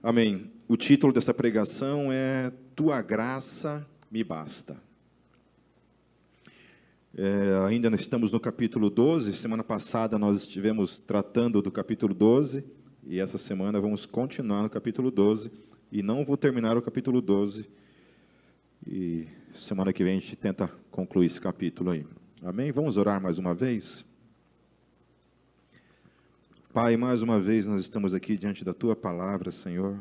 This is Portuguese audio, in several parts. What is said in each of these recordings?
Amém. O título dessa pregação é Tua graça me basta. É, ainda estamos no capítulo 12. Semana passada nós estivemos tratando do capítulo 12 e essa semana vamos continuar no capítulo 12 e não vou terminar o capítulo 12. E semana que vem a gente tenta concluir esse capítulo aí. Amém? Vamos orar mais uma vez? Pai, mais uma vez nós estamos aqui diante da tua palavra, Senhor,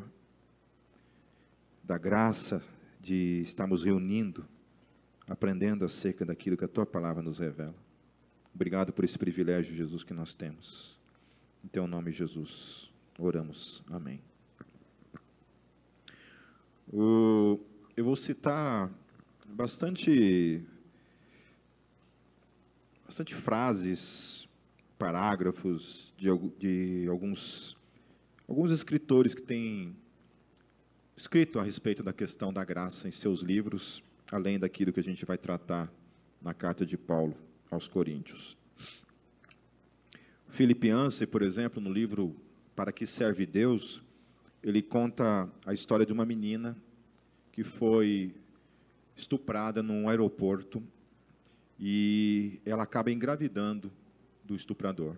da graça de estarmos reunindo, aprendendo acerca daquilo que a tua palavra nos revela. Obrigado por esse privilégio, Jesus, que nós temos. Em teu nome, Jesus, oramos. Amém. eu vou citar bastante, bastante frases parágrafos de, de alguns, alguns escritores que têm escrito a respeito da questão da graça em seus livros, além daquilo que a gente vai tratar na carta de Paulo aos Coríntios. Philip Yancey, por exemplo, no livro Para que serve Deus, ele conta a história de uma menina que foi estuprada num aeroporto e ela acaba engravidando do estuprador.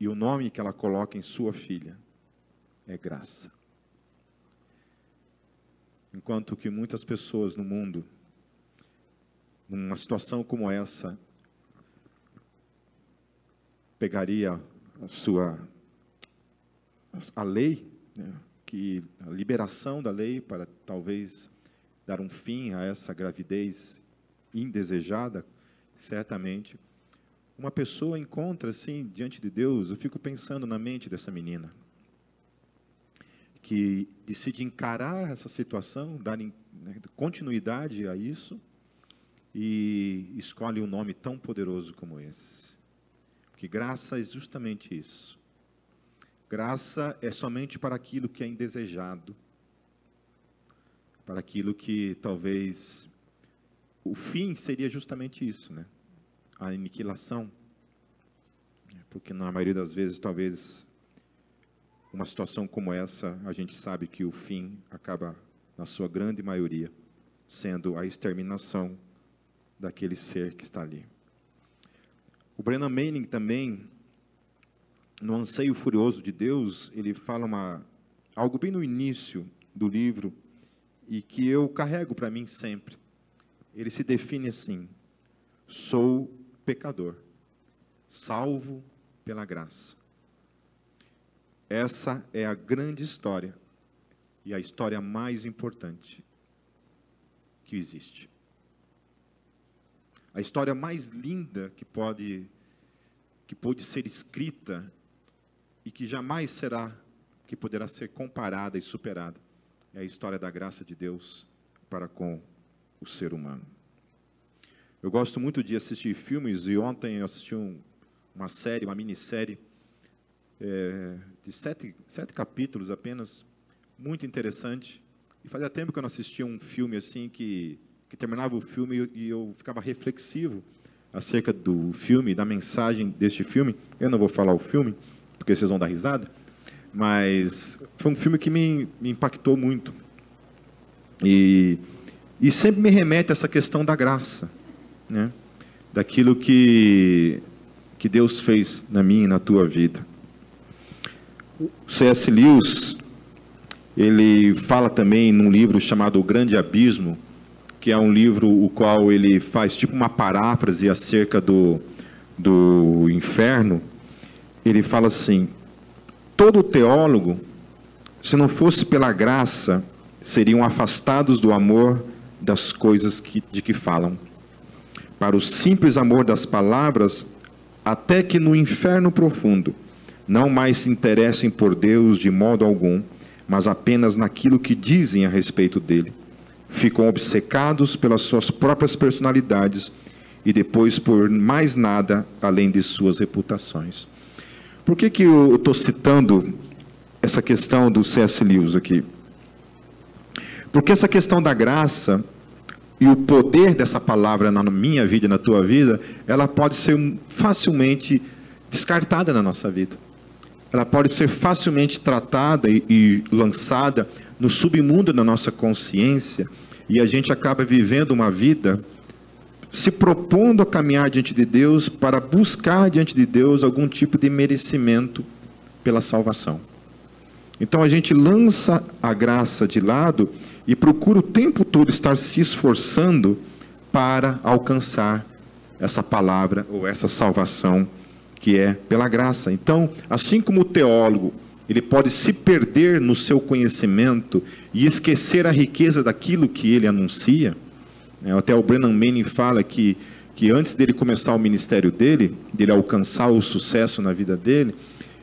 E o nome que ela coloca em sua filha é graça. Enquanto que muitas pessoas no mundo, numa situação como essa, pegaria a sua a lei, né, que a liberação da lei para talvez dar um fim a essa gravidez indesejada, certamente uma pessoa encontra assim diante de Deus, eu fico pensando na mente dessa menina que decide encarar essa situação, dar né, continuidade a isso e escolhe um nome tão poderoso como esse. Porque graça é justamente isso. Graça é somente para aquilo que é indesejado, para aquilo que talvez o fim seria justamente isso, né? A aniquilação, porque na maioria das vezes, talvez, uma situação como essa, a gente sabe que o fim acaba, na sua grande maioria, sendo a exterminação daquele ser que está ali. O Brennan Manning também, no Anseio Furioso de Deus, ele fala uma, algo bem no início do livro e que eu carrego para mim sempre. Ele se define assim: sou pecador, salvo pela graça. Essa é a grande história e a história mais importante que existe. A história mais linda que pode que pode ser escrita e que jamais será que poderá ser comparada e superada é a história da graça de Deus para com o ser humano. Eu gosto muito de assistir filmes e ontem eu assisti um, uma série, uma minissérie é, de sete, sete capítulos apenas, muito interessante. E fazia tempo que eu não assistia um filme assim que, que terminava o filme e eu ficava reflexivo acerca do filme, da mensagem deste filme. Eu não vou falar o filme, porque vocês vão dar risada, mas foi um filme que me, me impactou muito. E, e sempre me remete a essa questão da graça né, daquilo que, que Deus fez na minha e na tua vida. O C.S. Lewis, ele fala também num livro chamado O Grande Abismo, que é um livro o qual ele faz tipo uma paráfrase acerca do, do inferno. Ele fala assim: todo teólogo, se não fosse pela graça, seriam afastados do amor das coisas que, de que falam para o simples amor das palavras, até que no inferno profundo não mais se interessem por Deus de modo algum, mas apenas naquilo que dizem a respeito dele. Ficam obcecados pelas suas próprias personalidades e depois por mais nada além de suas reputações. Por que, que eu estou citando essa questão do C.S. Lewis aqui? Porque essa questão da graça e o poder dessa palavra na minha vida e na tua vida, ela pode ser facilmente descartada na nossa vida. ela pode ser facilmente tratada e, e lançada no submundo da nossa consciência e a gente acaba vivendo uma vida se propondo a caminhar diante de Deus para buscar diante de Deus algum tipo de merecimento pela salvação. Então a gente lança a graça de lado e procura o tempo todo estar se esforçando para alcançar essa palavra ou essa salvação que é pela graça. Então, assim como o teólogo, ele pode se perder no seu conhecimento e esquecer a riqueza daquilo que ele anuncia. Né? Até o Brennan Manning fala que, que antes dele começar o ministério dele, dele alcançar o sucesso na vida dele,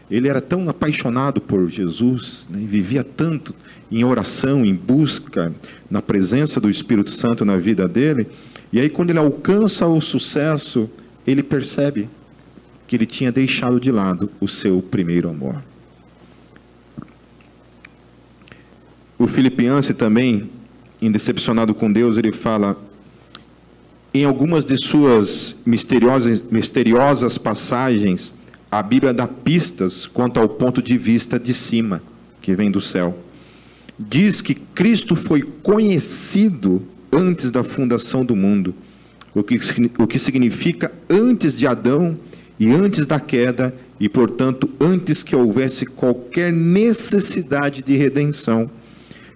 ele era tão apaixonado por Jesus, né? vivia tanto em oração, em busca, na presença do Espírito Santo na vida dele, e aí quando ele alcança o sucesso, ele percebe que ele tinha deixado de lado o seu primeiro amor. O Filipiense também, indecepcionado com Deus, ele fala: em algumas de suas misteriosas, misteriosas passagens, a Bíblia dá pistas quanto ao ponto de vista de cima, que vem do céu. Diz que Cristo foi conhecido antes da fundação do mundo, o que, o que significa antes de Adão e antes da queda, e portanto antes que houvesse qualquer necessidade de redenção.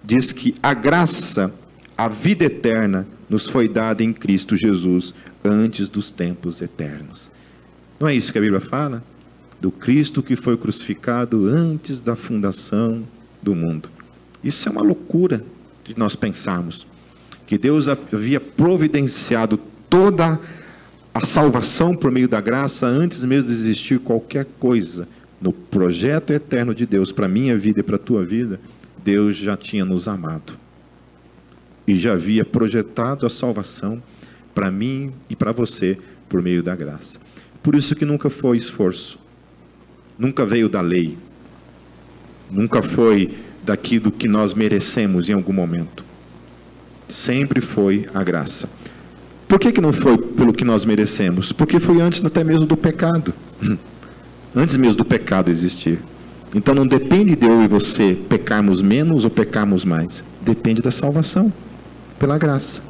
Diz que a graça, a vida eterna, nos foi dada em Cristo Jesus antes dos tempos eternos. Não é isso que a Bíblia fala? Do Cristo que foi crucificado antes da fundação do mundo. Isso é uma loucura de nós pensarmos que Deus havia providenciado toda a salvação por meio da graça antes mesmo de existir qualquer coisa no projeto eterno de Deus para minha vida e para a tua vida, Deus já tinha nos amado e já havia projetado a salvação para mim e para você por meio da graça. Por isso que nunca foi esforço, nunca veio da lei, nunca foi daquilo que nós merecemos em algum momento. Sempre foi a graça. Por que, que não foi pelo que nós merecemos? Porque foi antes até mesmo do pecado. Antes mesmo do pecado existir. Então não depende de eu e você pecarmos menos ou pecarmos mais. Depende da salvação, pela graça.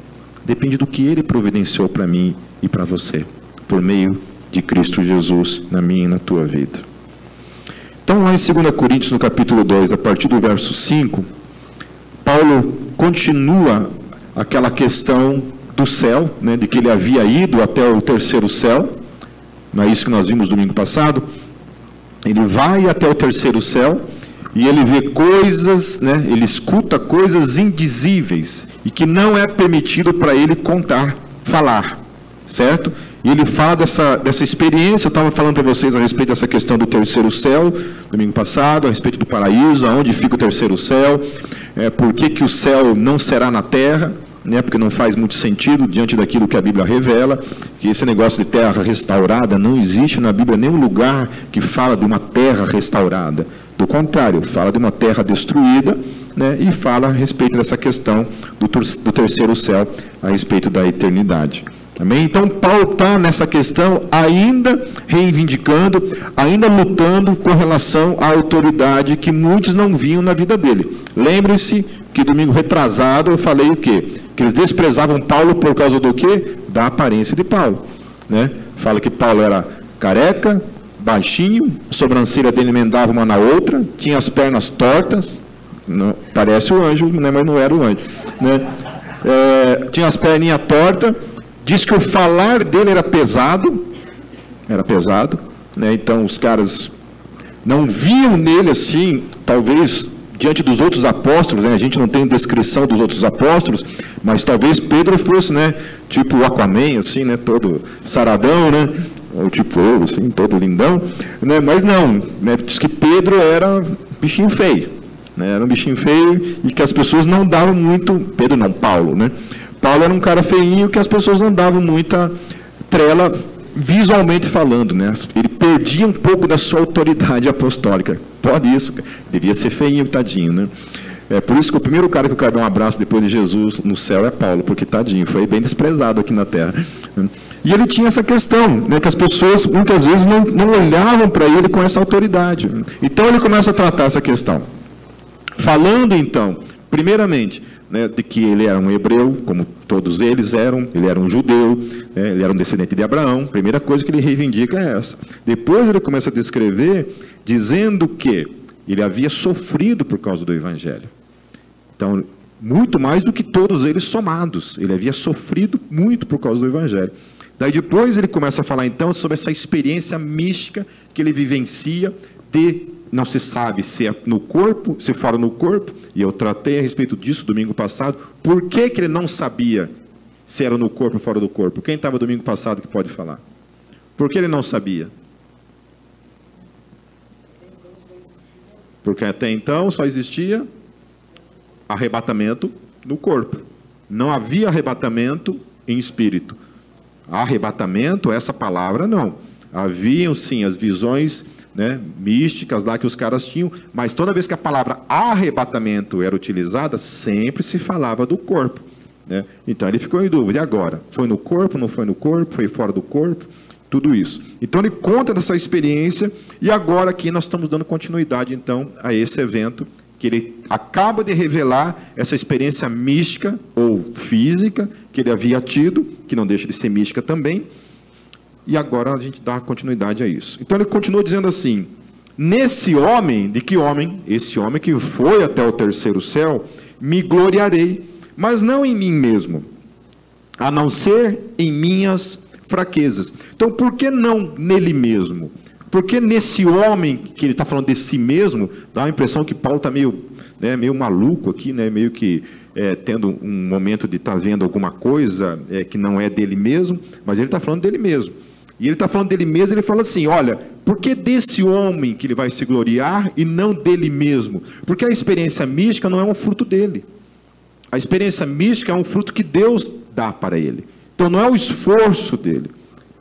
Depende do que Ele providenciou para mim e para você, por meio de Cristo Jesus na minha e na tua vida. Então, lá em 2 Coríntios, no capítulo 2, a partir do verso 5, Paulo continua aquela questão do céu, né, de que ele havia ido até o terceiro céu, não é isso que nós vimos domingo passado? Ele vai até o terceiro céu e ele vê coisas, né, ele escuta coisas indizíveis e que não é permitido para ele contar, falar, certo? E ele fala dessa, dessa experiência, eu estava falando para vocês a respeito dessa questão do terceiro céu, domingo passado, a respeito do paraíso, aonde fica o terceiro céu, é, por que, que o céu não será na terra, né, porque não faz muito sentido diante daquilo que a Bíblia revela, que esse negócio de terra restaurada não existe na Bíblia nenhum lugar que fala de uma terra restaurada. Do contrário, fala de uma terra destruída né, e fala a respeito dessa questão do, do terceiro céu, a respeito da eternidade. Amém? Então, Paulo está nessa questão ainda reivindicando, ainda lutando com relação à autoridade que muitos não viam na vida dele. Lembre-se que domingo retrasado eu falei o quê? Que eles desprezavam Paulo por causa do quê? Da aparência de Paulo. Né? Fala que Paulo era careca, baixinho, a sobrancelha dele emendava uma na outra, tinha as pernas tortas, não, parece o anjo, né, mas não era o anjo. Né? É, tinha as perninhas tortas Diz que o falar dele era pesado, era pesado, né? então os caras não viam nele assim, talvez diante dos outros apóstolos, né? a gente não tem descrição dos outros apóstolos, mas talvez Pedro fosse, né, tipo o Aquaman, assim, né, todo saradão, né, ou tipo eu, assim, todo lindão, né, mas não, né, diz que Pedro era bichinho feio, né, era um bichinho feio e que as pessoas não davam muito, Pedro não, Paulo, né, Paulo era um cara feinho que as pessoas não davam muita trela visualmente falando, né? Ele perdia um pouco da sua autoridade apostólica. Pode isso, devia ser feinho, tadinho, né? É por isso que o primeiro cara que eu quero dar um abraço depois de Jesus no céu é Paulo, porque tadinho, foi bem desprezado aqui na terra. E ele tinha essa questão, né, que as pessoas muitas vezes não, não olhavam para ele com essa autoridade. Então ele começa a tratar essa questão. Falando então, primeiramente, né, de que ele era um hebreu, como todos eles eram, ele era um judeu, né, ele era um descendente de Abraão. Primeira coisa que ele reivindica é essa. Depois ele começa a descrever dizendo que ele havia sofrido por causa do evangelho. Então, muito mais do que todos eles somados. Ele havia sofrido muito por causa do evangelho. Daí depois ele começa a falar então sobre essa experiência mística que ele vivencia de não se sabe se é no corpo, se fora no corpo, e eu tratei a respeito disso domingo passado. Por que, que ele não sabia se era no corpo ou fora do corpo? Quem estava domingo passado que pode falar? Por que ele não sabia? Porque até então só existia arrebatamento no corpo. Não havia arrebatamento em espírito. Arrebatamento, essa palavra não. Haviam sim as visões né, místicas lá que os caras tinham, mas toda vez que a palavra arrebatamento era utilizada, sempre se falava do corpo. Né? Então ele ficou em dúvida, e agora? Foi no corpo, não foi no corpo, foi fora do corpo? Tudo isso. Então ele conta dessa experiência, e agora aqui nós estamos dando continuidade então a esse evento que ele acaba de revelar essa experiência mística ou física que ele havia tido, que não deixa de ser mística também, e agora a gente dá continuidade a isso. Então ele continua dizendo assim: Nesse homem, de que homem? Esse homem que foi até o terceiro céu, me gloriarei, mas não em mim mesmo, a não ser em minhas fraquezas. Então, por que não nele mesmo? Porque nesse homem que ele está falando de si mesmo, dá a impressão que Paulo está meio, né, meio maluco aqui, né, meio que é, tendo um momento de estar tá vendo alguma coisa é, que não é dele mesmo, mas ele está falando dele mesmo. E ele está falando dele mesmo, ele fala assim: olha, por que desse homem que ele vai se gloriar e não dele mesmo? Porque a experiência mística não é um fruto dele. A experiência mística é um fruto que Deus dá para ele. Então não é o esforço dele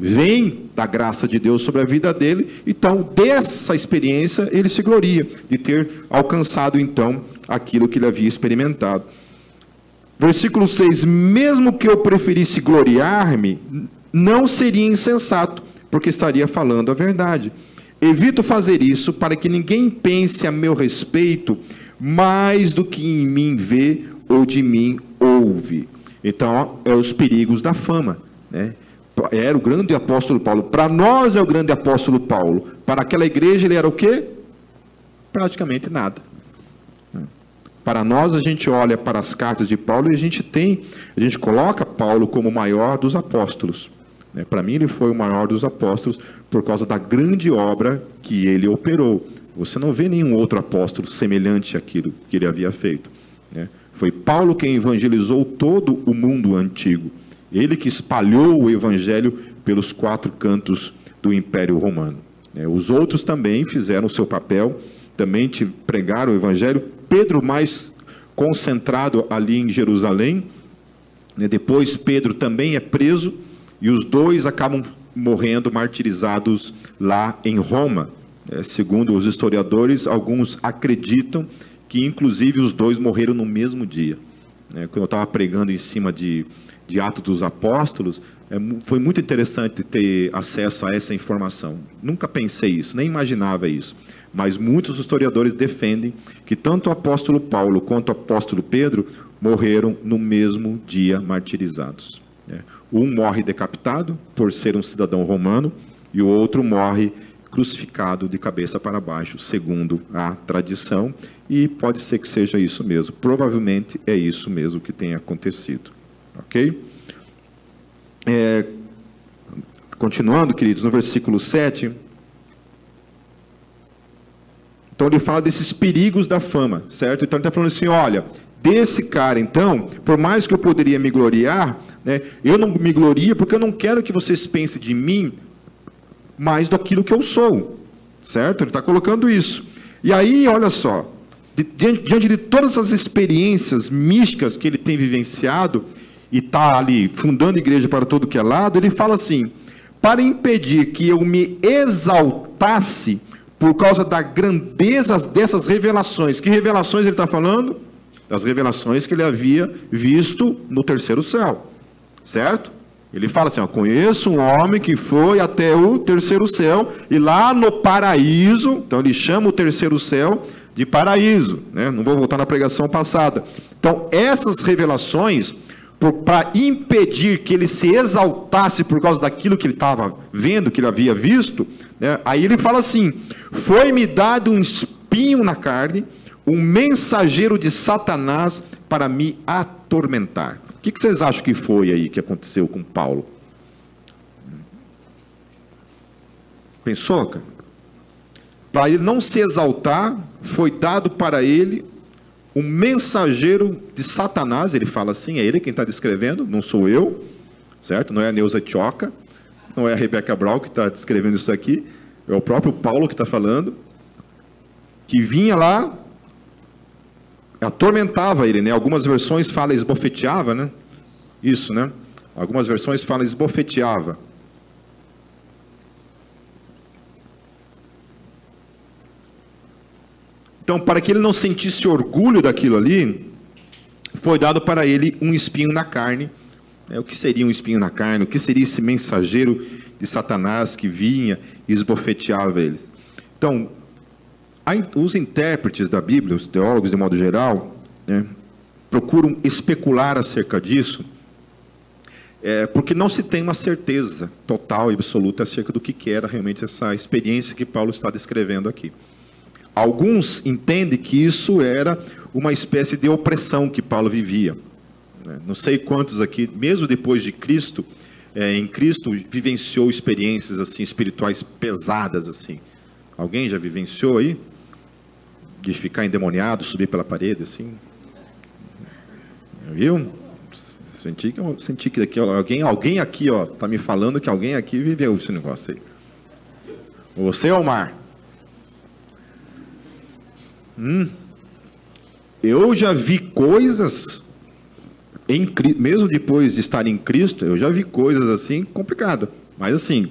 vem da graça de Deus sobre a vida dele, então dessa experiência ele se gloria de ter alcançado então aquilo que ele havia experimentado. Versículo 6: Mesmo que eu preferisse gloriar-me, não seria insensato, porque estaria falando a verdade. Evito fazer isso para que ninguém pense a meu respeito mais do que em mim vê ou de mim ouve. Então, é os perigos da fama, né? era o grande apóstolo Paulo. Para nós é o grande apóstolo Paulo. Para aquela igreja ele era o quê? Praticamente nada. Para nós a gente olha para as cartas de Paulo e a gente tem, a gente coloca Paulo como o maior dos apóstolos. Né? Para mim ele foi o maior dos apóstolos por causa da grande obra que ele operou. Você não vê nenhum outro apóstolo semelhante àquilo que ele havia feito. Né? Foi Paulo quem evangelizou todo o mundo antigo. Ele que espalhou o evangelho pelos quatro cantos do Império Romano. É, os outros também fizeram o seu papel, também te pregaram o evangelho. Pedro mais concentrado ali em Jerusalém. Né, depois Pedro também é preso e os dois acabam morrendo martirizados lá em Roma. É, segundo os historiadores, alguns acreditam que inclusive os dois morreram no mesmo dia. É, quando eu estava pregando em cima de de Atos dos Apóstolos, é, foi muito interessante ter acesso a essa informação. Nunca pensei isso, nem imaginava isso. Mas muitos historiadores defendem que tanto o apóstolo Paulo quanto o apóstolo Pedro morreram no mesmo dia martirizados. Né? Um morre decapitado por ser um cidadão romano e o outro morre crucificado de cabeça para baixo, segundo a tradição, e pode ser que seja isso mesmo. Provavelmente é isso mesmo que tem acontecido. Ok? É, continuando, queridos, no versículo 7. Então ele fala desses perigos da fama, certo? Então ele está falando assim: olha, desse cara, então, por mais que eu poderia me gloriar, né, eu não me gloria porque eu não quero que vocês pensem de mim mais do que eu sou, certo? Ele está colocando isso. E aí, olha só, diante, diante de todas as experiências místicas que ele tem vivenciado, e está ali fundando igreja para todo que é lado, ele fala assim: para impedir que eu me exaltasse por causa da grandeza dessas revelações. Que revelações ele está falando? Das revelações que ele havia visto no terceiro céu, certo? Ele fala assim: ó, conheço um homem que foi até o terceiro céu e lá no paraíso, então ele chama o terceiro céu de paraíso. Né? Não vou voltar na pregação passada. Então, essas revelações, para impedir que ele se exaltasse por causa daquilo que ele estava vendo, que ele havia visto, né? aí ele fala assim: Foi-me dado um espinho na carne, um mensageiro de Satanás para me atormentar. O que, vocês acham que foi aí que aconteceu com Paulo? Pensou, cara? Para ele não se exaltar, foi dado para ele um mensageiro de Satanás, ele fala assim, é ele quem está descrevendo, não sou eu, certo? Não é a Neuza Tioca, não é a Rebeca Brau que está descrevendo isso aqui, é o próprio Paulo que está falando, que vinha lá atormentava ele, né? Algumas versões falam esbofeteava, né? Isso, né? Algumas versões falam esbofeteava. Então, para que ele não sentisse orgulho daquilo ali, foi dado para ele um espinho na carne. Né? O que seria um espinho na carne? O que seria esse mensageiro de Satanás que vinha e esbofeteava ele? Então, os intérpretes da Bíblia, os teólogos de modo geral, né, procuram especular acerca disso, é, porque não se tem uma certeza total e absoluta acerca do que era realmente essa experiência que Paulo está descrevendo aqui. Alguns entendem que isso era uma espécie de opressão que Paulo vivia. Né. Não sei quantos aqui, mesmo depois de Cristo, é, em Cristo, vivenciou experiências assim espirituais pesadas assim. Alguém já vivenciou aí? De ficar endemoniado, subir pela parede, assim. Viu? Senti que, senti que aqui, ó, alguém, alguém aqui, ó, tá me falando que alguém aqui viveu esse negócio aí. Você, Omar? Hum, eu já vi coisas, em, mesmo depois de estar em Cristo, eu já vi coisas assim complicadas. Mas assim,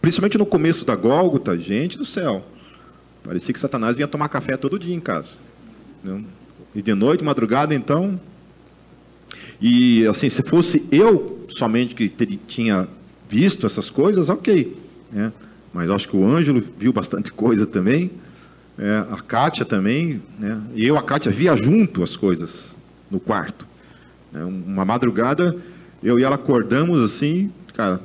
principalmente no começo da Gólgota, gente do céu. Parecia que Satanás vinha tomar café todo dia em casa. Né? E de noite, madrugada, então. E assim, se fosse eu somente que tinha visto essas coisas, ok. Né? Mas acho que o Ângelo viu bastante coisa também. É, a Kátia também. Né? E eu, a Kátia, via junto as coisas no quarto. Né? Uma madrugada, eu e ela acordamos assim, cara,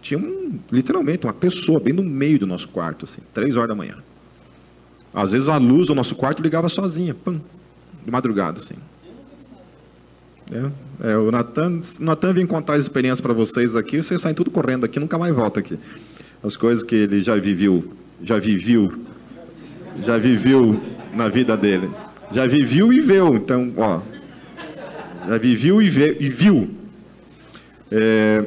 tinha um, literalmente uma pessoa bem no meio do nosso quarto, assim, três horas da manhã. Às vezes a luz do nosso quarto ligava sozinha, pum, de madrugada, assim. É, é, o Natan, vem contar as experiências para vocês aqui, vocês saem tudo correndo aqui, nunca mais volta aqui. As coisas que ele já viveu, já viveu, já viveu na vida dele. Já viveu e viu, então, ó. Já viveu e, vê, e viu. É,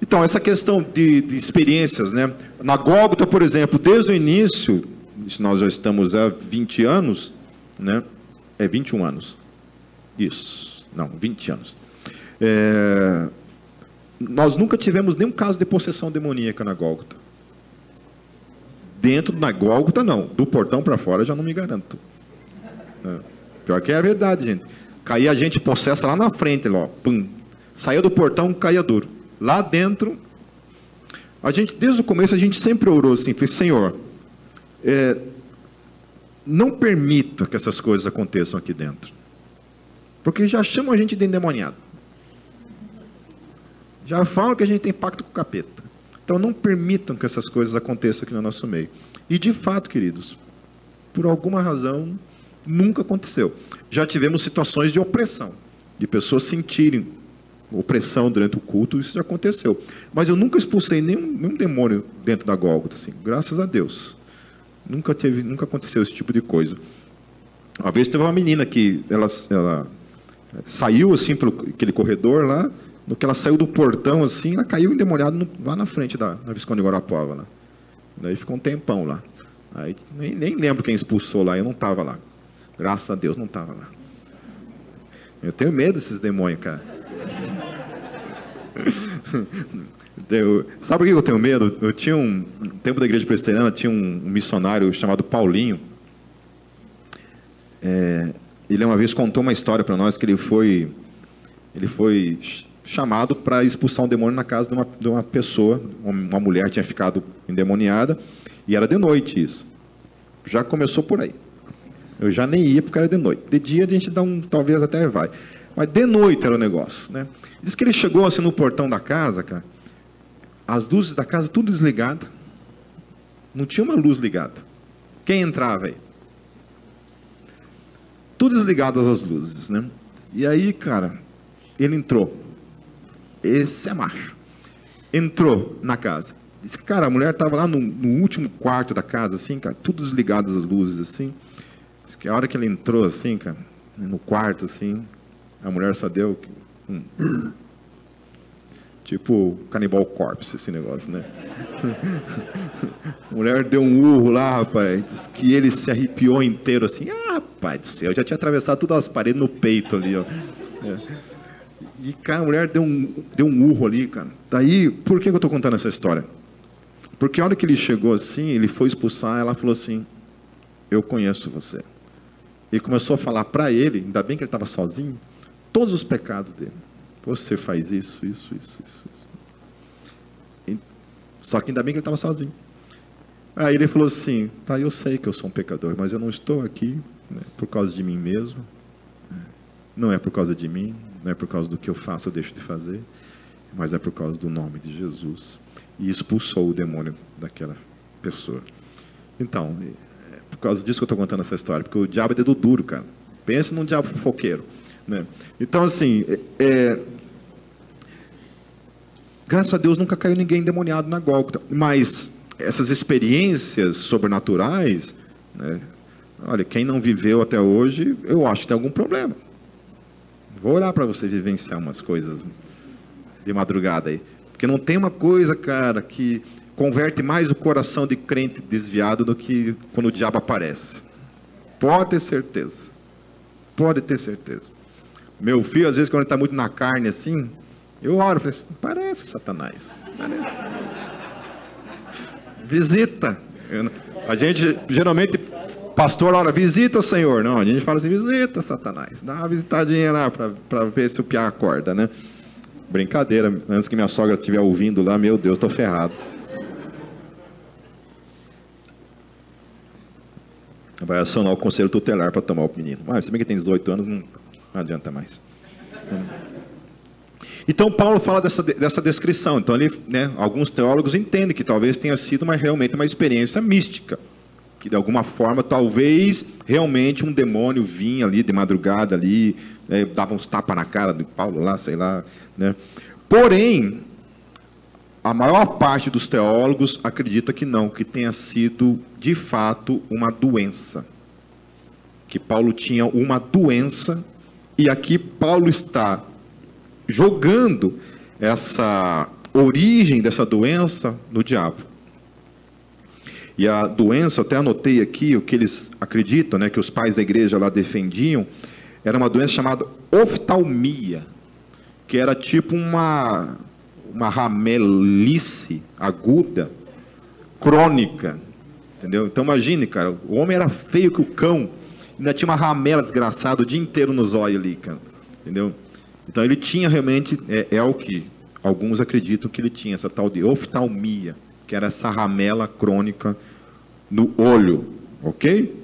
então, essa questão de, de experiências, né? Na Gólgota, por exemplo, desde o início, nós já estamos há 20 anos, né? É 21 anos. Isso. Não, 20 anos. É, nós nunca tivemos nenhum caso de possessão demoníaca na Gólgota. Dentro da Gólgota, não. Do portão para fora, já não me garanto. É. Pior que é a verdade, gente. Caía a gente possessa lá na frente, lá, pum. Saía do portão, caía duro. Lá dentro, a gente, desde o começo, a gente sempre orou assim, fez, Senhor, é, não permita que essas coisas aconteçam aqui dentro. Porque já chamam a gente de endemoniado. Já falam que a gente tem pacto com o capeta. Então não permitam que essas coisas aconteçam aqui no nosso meio. E de fato, queridos, por alguma razão, nunca aconteceu. Já tivemos situações de opressão, de pessoas sentirem opressão durante o culto, isso já aconteceu. Mas eu nunca expulsei nenhum, nenhum demônio dentro da Gólgota, assim, graças a Deus. Nunca teve, nunca aconteceu esse tipo de coisa. Uma vez teve uma menina que ela, ela saiu assim pelo aquele corredor lá, no que ela saiu do portão assim, ela caiu endemoniada lá na frente da na Visconde Guarapuava lá. Daí ficou um tempão lá. Aí nem, nem lembro quem expulsou lá, eu não estava lá. Graças a Deus não estava lá. Eu tenho medo desses demônios, cara. Eu, sabe por que eu tenho medo? Eu tinha um, no tempo da igreja presbiteriana, tinha um, um missionário chamado Paulinho. É, ele uma vez contou uma história para nós que ele foi, ele foi chamado para expulsar um demônio na casa de uma, de uma pessoa, uma mulher tinha ficado endemoniada, e era de noite isso. Já começou por aí. Eu já nem ia porque era de noite. De dia a gente dá um, talvez até vai. Mas de noite era o negócio, né? Diz que ele chegou assim no portão da casa, cara, as luzes da casa tudo desligada. Não tinha uma luz ligada. Quem entrava aí? Tudo desligadas as luzes, né? E aí, cara, ele entrou. Esse é macho. Entrou na casa. Disse cara, a mulher estava lá no, no, último quarto da casa, assim, cara, tudo desligadas as luzes, assim. Diz que a hora que ele entrou, assim, cara, no quarto, assim, a mulher só deu. Hum, tipo Canibal Corpse, esse negócio, né? a mulher deu um urro lá, rapaz. Diz que ele se arrepiou inteiro, assim. Ah, rapaz do céu, já tinha atravessado todas as paredes no peito ali, ó. É. E, cara, a mulher deu um, deu um urro ali, cara. Daí, por que eu estou contando essa história? Porque a hora que ele chegou assim, ele foi expulsar, ela falou assim: Eu conheço você. E começou a falar para ele, ainda bem que ele estava sozinho, todos os pecados dele. Você faz isso, isso, isso, isso. isso. E, só que ainda bem que ele estava sozinho. Aí ele falou assim: Tá, eu sei que eu sou um pecador, mas eu não estou aqui né, por causa de mim mesmo. Não é por causa de mim, não é por causa do que eu faço ou deixo de fazer, mas é por causa do nome de Jesus. E expulsou o demônio daquela pessoa. Então, é por causa disso que eu estou contando essa história, porque o diabo é dedo duro, cara. Pensa num diabo fofoqueiro. Né? Então, assim, é, é, graças a Deus nunca caiu ninguém endemoniado na Gólgota, mas essas experiências sobrenaturais, né, olha, quem não viveu até hoje, eu acho que tem algum problema. Vou orar para você vivenciar umas coisas de madrugada aí. Porque não tem uma coisa, cara, que converte mais o coração de crente desviado do que quando o diabo aparece. Pode ter certeza. Pode ter certeza. Meu filho, às vezes, quando ele está muito na carne assim, eu oro, falei assim, parece Satanás. Parece. Visita. A gente geralmente pastor, olha, visita o Senhor. Não, a gente fala assim, visita Satanás. Dá uma visitadinha lá para ver se o piá acorda, né? Brincadeira, antes que minha sogra estiver ouvindo lá, meu Deus, estou ferrado. Vai acionar o conselho tutelar para tomar o menino. Mas, se bem que tem 18 anos, não, não adianta mais. Então, Paulo fala dessa, dessa descrição. Então, ele, né, alguns teólogos entendem que talvez tenha sido uma, realmente uma experiência mística que de alguma forma, talvez realmente um demônio vinha ali de madrugada ali, né, dava uns tapas na cara do Paulo lá, sei lá, né? Porém, a maior parte dos teólogos acredita que não, que tenha sido de fato uma doença. Que Paulo tinha uma doença e aqui Paulo está jogando essa origem dessa doença no diabo. E a doença, até anotei aqui o que eles acreditam, né, que os pais da igreja lá defendiam, era uma doença chamada oftalmia, que era tipo uma, uma ramelice aguda, crônica, entendeu? Então imagine, cara, o homem era feio que o cão, ainda tinha uma ramela desgraçada o dia inteiro nos olhos ali, cara, entendeu? Então ele tinha realmente, é, é o que alguns acreditam que ele tinha, essa tal de oftalmia, que era essa ramela crônica no olho, ok?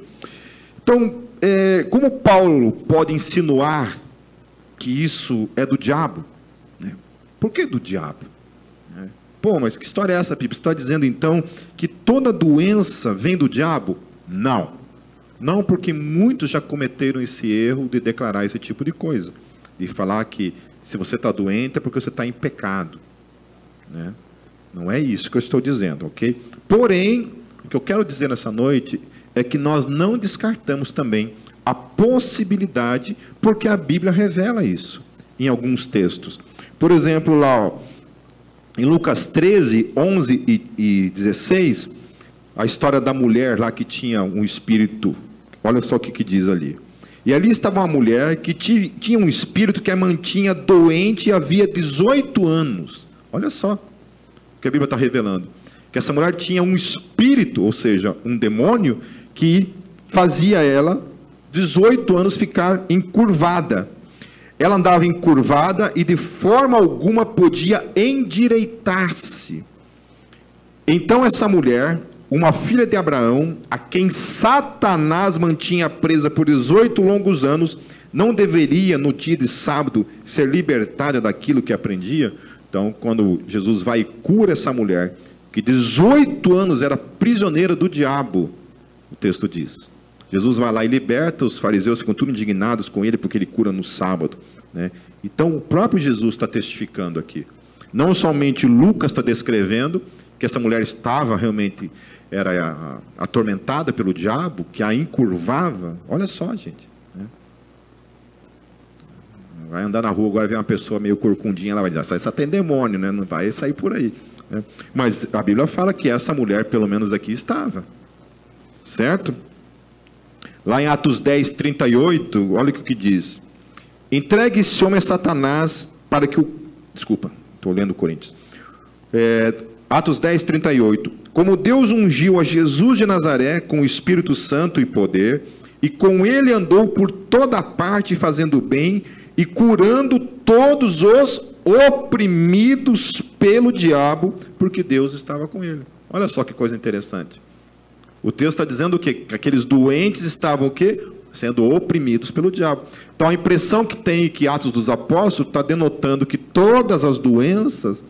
Então, é, como Paulo pode insinuar que isso é do diabo? Né? Por que do diabo? É. Pô, mas que história é essa, Pipa? Você está dizendo então que toda doença vem do diabo? Não. Não, porque muitos já cometeram esse erro de declarar esse tipo de coisa. De falar que se você está doente é porque você está em pecado. Né? Não é isso que eu estou dizendo, ok? Porém, o que eu quero dizer nessa noite é que nós não descartamos também a possibilidade, porque a Bíblia revela isso em alguns textos. Por exemplo, lá ó, em Lucas 13, 11 e, e 16, a história da mulher lá que tinha um espírito. Olha só o que, que diz ali. E ali estava uma mulher que tinha um espírito que a mantinha doente havia 18 anos. Olha só que a Bíblia está revelando. Que essa mulher tinha um espírito, ou seja, um demônio, que fazia ela, 18 anos, ficar encurvada. ela andava encurvada e de forma alguma podia endireitar-se. Então essa mulher, uma filha de Abraão, a quem Satanás mantinha presa por 18 longos anos, não deveria no dia de sábado ser libertada daquilo que aprendia? Então, quando Jesus vai e cura essa mulher, que 18 anos era prisioneira do diabo, o texto diz. Jesus vai lá e liberta, os fariseus ficam tudo indignados com ele porque ele cura no sábado. Né? Então, o próprio Jesus está testificando aqui. Não somente Lucas está descrevendo que essa mulher estava realmente era atormentada pelo diabo, que a encurvava. Olha só, gente. Né? Vai andar na rua agora vê uma pessoa meio corcundinha, ela vai dizer: Isso tem demônio, né? não vai sair por aí. Né? Mas a Bíblia fala que essa mulher, pelo menos aqui, estava. Certo? Lá em Atos 10, 38, olha o que diz. Entregue esse homem a Satanás para que o. Desculpa, estou lendo Coríntios. É, Atos 10, 38. Como Deus ungiu a Jesus de Nazaré com o Espírito Santo e poder, e com ele andou por toda parte fazendo bem e curando todos os oprimidos pelo diabo, porque Deus estava com ele. Olha só que coisa interessante. O texto está dizendo que aqueles doentes estavam o quê? Sendo oprimidos pelo diabo. Então a impressão que tem que Atos dos Apóstolos está denotando que todas as doenças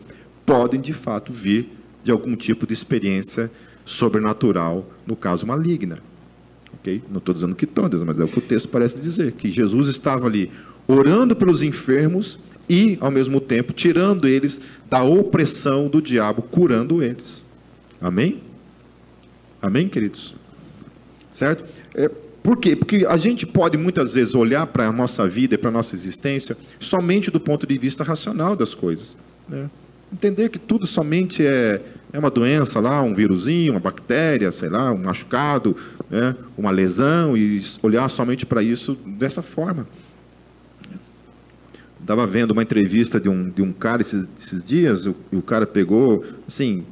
podem de fato vir de algum tipo de experiência sobrenatural, no caso maligna. Okay? Não estou dizendo que todas, mas é o que o texto parece dizer, que Jesus estava ali orando pelos enfermos e, ao mesmo tempo, tirando eles da opressão do diabo, curando eles. Amém? Amém, queridos? Certo? É, por quê? Porque a gente pode muitas vezes olhar para a nossa vida e para a nossa existência somente do ponto de vista racional das coisas. Né? Entender que tudo somente é, é uma doença lá, um vírusinho, uma bactéria, sei lá, um machucado, né? uma lesão, e olhar somente para isso dessa forma. Estava vendo uma entrevista de um, de um cara esses, esses dias, e o cara pegou, assim,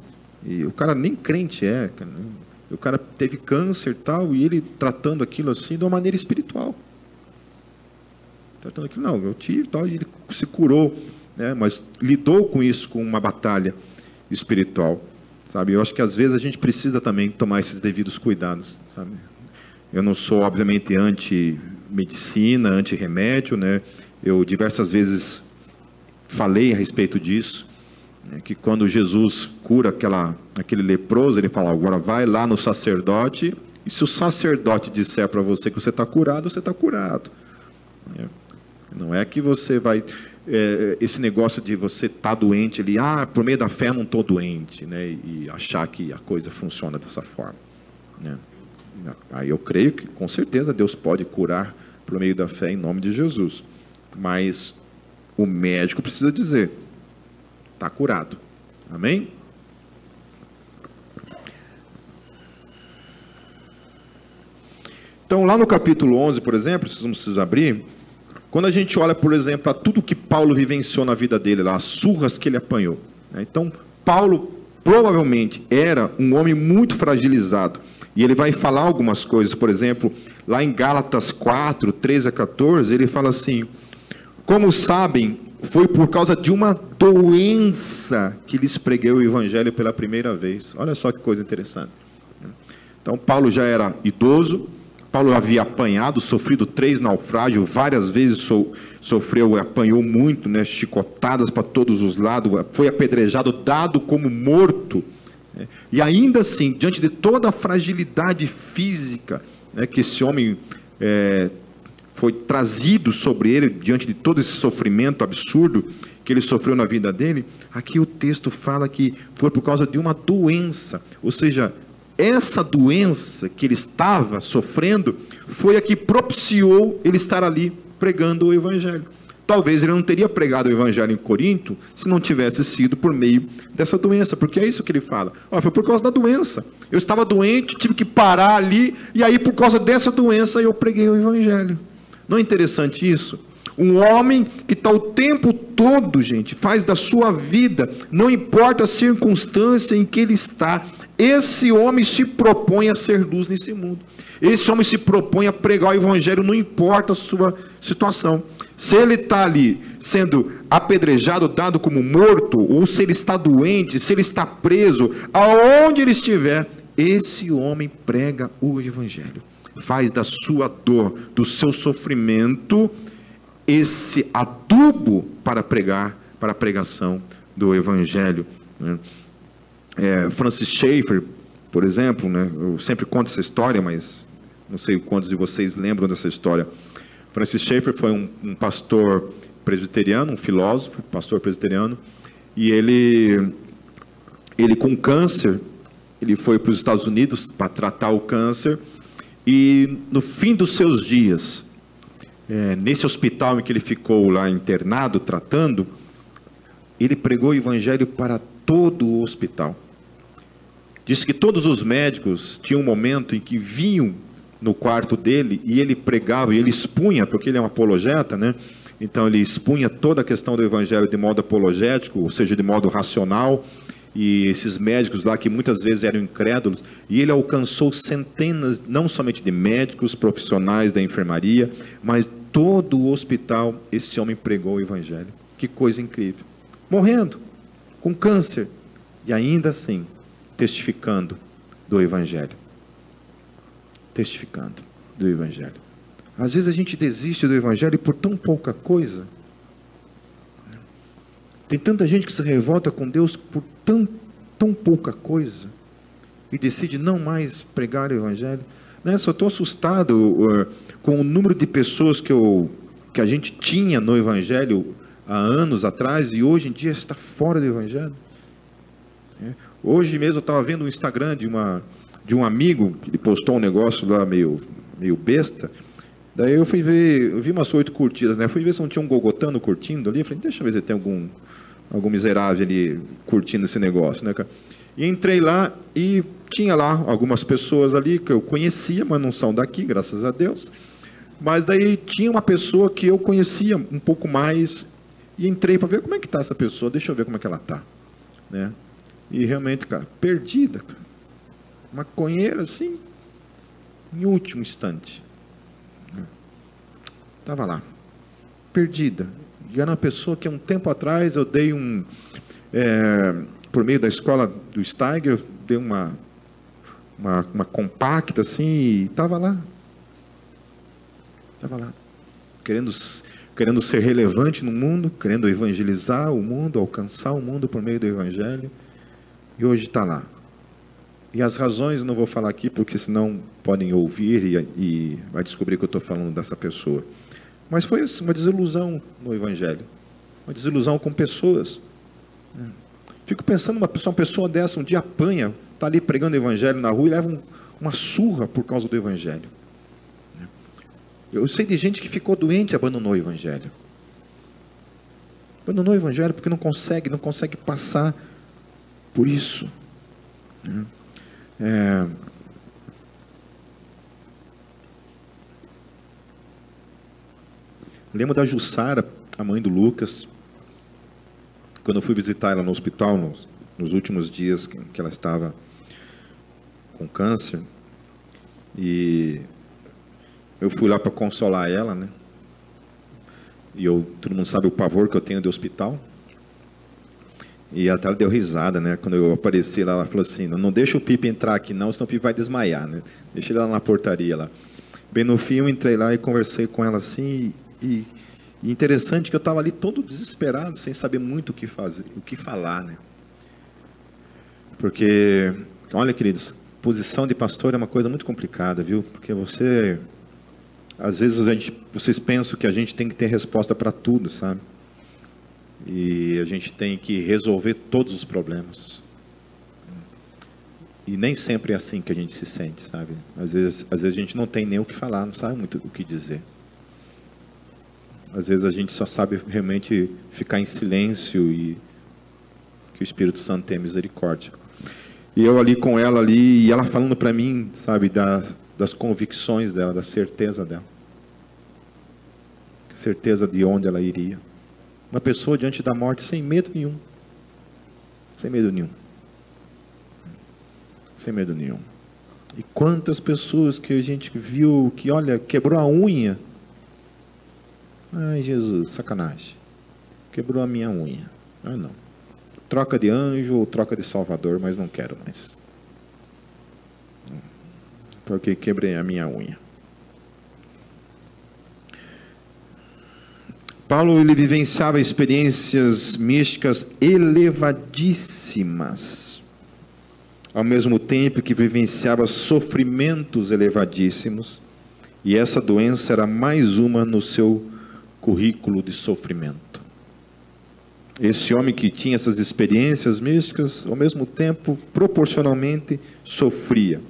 e o cara nem crente é, o cara teve câncer tal, e ele tratando aquilo assim de uma maneira espiritual. Tratando aquilo, não, eu tive tal, e ele se curou, né, mas lidou com isso com uma batalha espiritual. Sabe? Eu acho que às vezes a gente precisa também tomar esses devidos cuidados. Sabe? Eu não sou, obviamente, anti-medicina, anti-remédio, né? Eu diversas vezes falei a respeito disso, né, que quando Jesus cura aquela, aquele leproso, ele fala: agora vai lá no sacerdote, e se o sacerdote disser para você que você está curado, você está curado. É. Não é que você vai. É, esse negócio de você estar tá doente ali, ah, por meio da fé não estou doente, né? E achar que a coisa funciona dessa forma. Né? Aí eu creio que com certeza Deus pode curar por meio da fé em nome de Jesus. Mas o médico precisa dizer: está curado. Amém? Então, lá no capítulo 11, por exemplo, precisamos abrir, quando a gente olha, por exemplo, a tudo que Paulo vivenciou na vida dele, lá, as surras que ele apanhou. Né? Então, Paulo provavelmente era um homem muito fragilizado. E ele vai falar algumas coisas, por exemplo, lá em Gálatas 4, 13 a 14, ele fala assim: Como sabem, foi por causa de uma doença que lhes preguei o evangelho pela primeira vez. Olha só que coisa interessante. Então, Paulo já era idoso, Paulo havia apanhado, sofrido três naufrágios, várias vezes so, sofreu, apanhou muito, né, chicotadas para todos os lados, foi apedrejado, dado como morto. Né, e ainda assim, diante de toda a fragilidade física né, que esse homem é, foi trazido sobre ele diante de todo esse sofrimento absurdo que ele sofreu na vida dele, aqui o texto fala que foi por causa de uma doença, ou seja, essa doença que ele estava sofrendo foi a que propiciou ele estar ali pregando o evangelho. Talvez ele não teria pregado o evangelho em Corinto se não tivesse sido por meio dessa doença, porque é isso que ele fala. Oh, foi por causa da doença. Eu estava doente, tive que parar ali, e aí por causa dessa doença eu preguei o evangelho. Não é interessante isso? Um homem que está o tempo todo, gente, faz da sua vida, não importa a circunstância em que ele está, esse homem se propõe a ser luz nesse mundo. Esse homem se propõe a pregar o evangelho, não importa a sua situação. Se ele está ali sendo apedrejado, dado como morto, ou se ele está doente, se ele está preso, aonde ele estiver, esse homem prega o Evangelho. Faz da sua dor, do seu sofrimento, esse adubo para pregar, para a pregação do Evangelho. Né? É, Francis Schaeffer, por exemplo, né? eu sempre conto essa história, mas não sei quantos de vocês lembram dessa história. Francis Schaeffer foi um, um pastor presbiteriano, um filósofo, pastor presbiteriano, e ele, ele com câncer, ele foi para os Estados Unidos para tratar o câncer, e no fim dos seus dias, é, nesse hospital em que ele ficou lá internado, tratando, ele pregou o evangelho para todo o hospital. Diz que todos os médicos tinham um momento em que vinham no quarto dele e ele pregava e ele expunha, porque ele é um apologeta, né? Então ele expunha toda a questão do evangelho de modo apologético, ou seja, de modo racional. E esses médicos lá que muitas vezes eram incrédulos, e ele alcançou centenas, não somente de médicos, profissionais da enfermaria, mas todo o hospital, esse homem pregou o evangelho. Que coisa incrível. Morrendo, com câncer, e ainda assim testificando do evangelho testificando do Evangelho. Às vezes a gente desiste do Evangelho por tão pouca coisa. Tem tanta gente que se revolta com Deus por tão, tão pouca coisa e decide não mais pregar o Evangelho. Né? Só estou assustado uh, com o número de pessoas que, eu, que a gente tinha no Evangelho há anos atrás e hoje em dia está fora do Evangelho. Hoje mesmo eu estava vendo um Instagram de uma, de um amigo, ele postou um negócio lá meio, meio besta. Daí eu fui ver, eu vi umas oito curtidas, né? fui ver se não tinha um gogotano curtindo ali. falei, deixa eu ver se tem algum, algum miserável ali curtindo esse negócio, né, cara? E entrei lá e tinha lá algumas pessoas ali que eu conhecia, mas não são daqui, graças a Deus. Mas daí tinha uma pessoa que eu conhecia um pouco mais e entrei para ver como é que está essa pessoa, deixa eu ver como é que ela está, né? E realmente, cara, perdida, cara maconheira assim, em último instante. Estava lá, perdida. E era uma pessoa que um tempo atrás eu dei um, é, por meio da escola do Steiger, dei uma, uma, uma compacta assim, e estava lá. Estava lá, querendo, querendo ser relevante no mundo, querendo evangelizar o mundo, alcançar o mundo por meio do Evangelho, e hoje está lá, e as razões não vou falar aqui, porque senão podem ouvir e, e vai descobrir que eu estou falando dessa pessoa. Mas foi assim, uma desilusão no Evangelho, uma desilusão com pessoas. Fico pensando, uma pessoa, uma pessoa dessa um dia apanha, está ali pregando o Evangelho na rua e leva um, uma surra por causa do Evangelho. Eu sei de gente que ficou doente e abandonou o Evangelho. Abandonou o Evangelho porque não consegue, não consegue passar por isso. É... Lembro da Jussara, a mãe do Lucas, quando eu fui visitar ela no hospital, nos, nos últimos dias que, que ela estava com câncer, e eu fui lá para consolar ela, né? E eu, todo mundo sabe o pavor que eu tenho de hospital. E ela deu risada, né? Quando eu apareci lá, ela falou assim: não deixa o Pipe entrar aqui, não, senão o Pipe vai desmaiar, né? Deixa ele lá na portaria lá. Bem no fim, eu entrei lá e conversei com ela assim. E, e interessante que eu estava ali todo desesperado, sem saber muito o que fazer, o que falar, né? Porque, olha, queridos, posição de pastor é uma coisa muito complicada, viu? Porque você, às vezes, a gente, vocês pensam que a gente tem que ter resposta para tudo, sabe? E a gente tem que resolver todos os problemas. E nem sempre é assim que a gente se sente, sabe? Às vezes, às vezes a gente não tem nem o que falar, não sabe muito o que dizer. Às vezes a gente só sabe realmente ficar em silêncio e que o Espírito Santo tenha misericórdia. E eu ali com ela ali, e ela falando para mim, sabe, da, das convicções dela, da certeza dela. Certeza de onde ela iria. Uma pessoa diante da morte sem medo nenhum. Sem medo nenhum. Sem medo nenhum. E quantas pessoas que a gente viu que, olha, quebrou a unha Ai, Jesus, sacanagem. Quebrou a minha unha. Ah, não. Troca de anjo ou troca de salvador, mas não quero mais. Porque quebrei a minha unha. Paulo ele vivenciava experiências místicas elevadíssimas, ao mesmo tempo que vivenciava sofrimentos elevadíssimos, e essa doença era mais uma no seu currículo de sofrimento. Esse homem que tinha essas experiências místicas, ao mesmo tempo, proporcionalmente, sofria.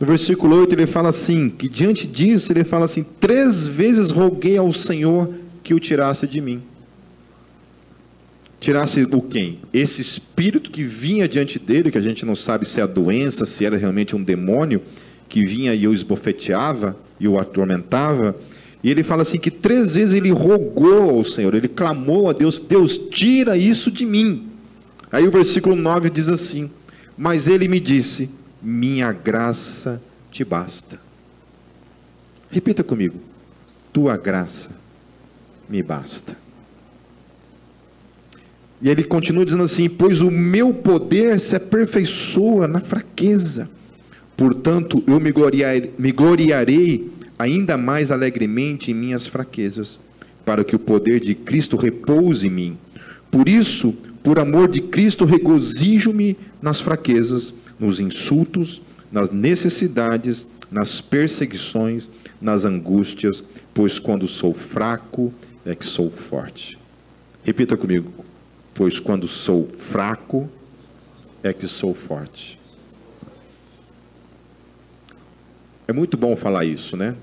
No versículo 8 ele fala assim: que diante disso ele fala assim: três vezes roguei ao Senhor que o tirasse de mim. Tirasse o quem? Esse espírito que vinha diante dele, que a gente não sabe se é a doença, se era realmente um demônio, que vinha e o esbofeteava e o atormentava. E ele fala assim: que três vezes ele rogou ao Senhor, ele clamou a Deus: Deus, tira isso de mim. Aí o versículo 9 diz assim: Mas ele me disse minha graça te basta. Repita comigo: tua graça me basta. E ele continua dizendo assim: Pois o meu poder se aperfeiçoa na fraqueza. Portanto, eu me gloriarei, me gloriarei ainda mais alegremente em minhas fraquezas, para que o poder de Cristo repouse em mim. Por isso, por amor de Cristo, regozijo-me nas fraquezas, nos insultos, nas necessidades, nas perseguições, nas angústias, pois quando sou fraco é que sou forte. Repita comigo: pois quando sou fraco é que sou forte. É muito bom falar isso, né?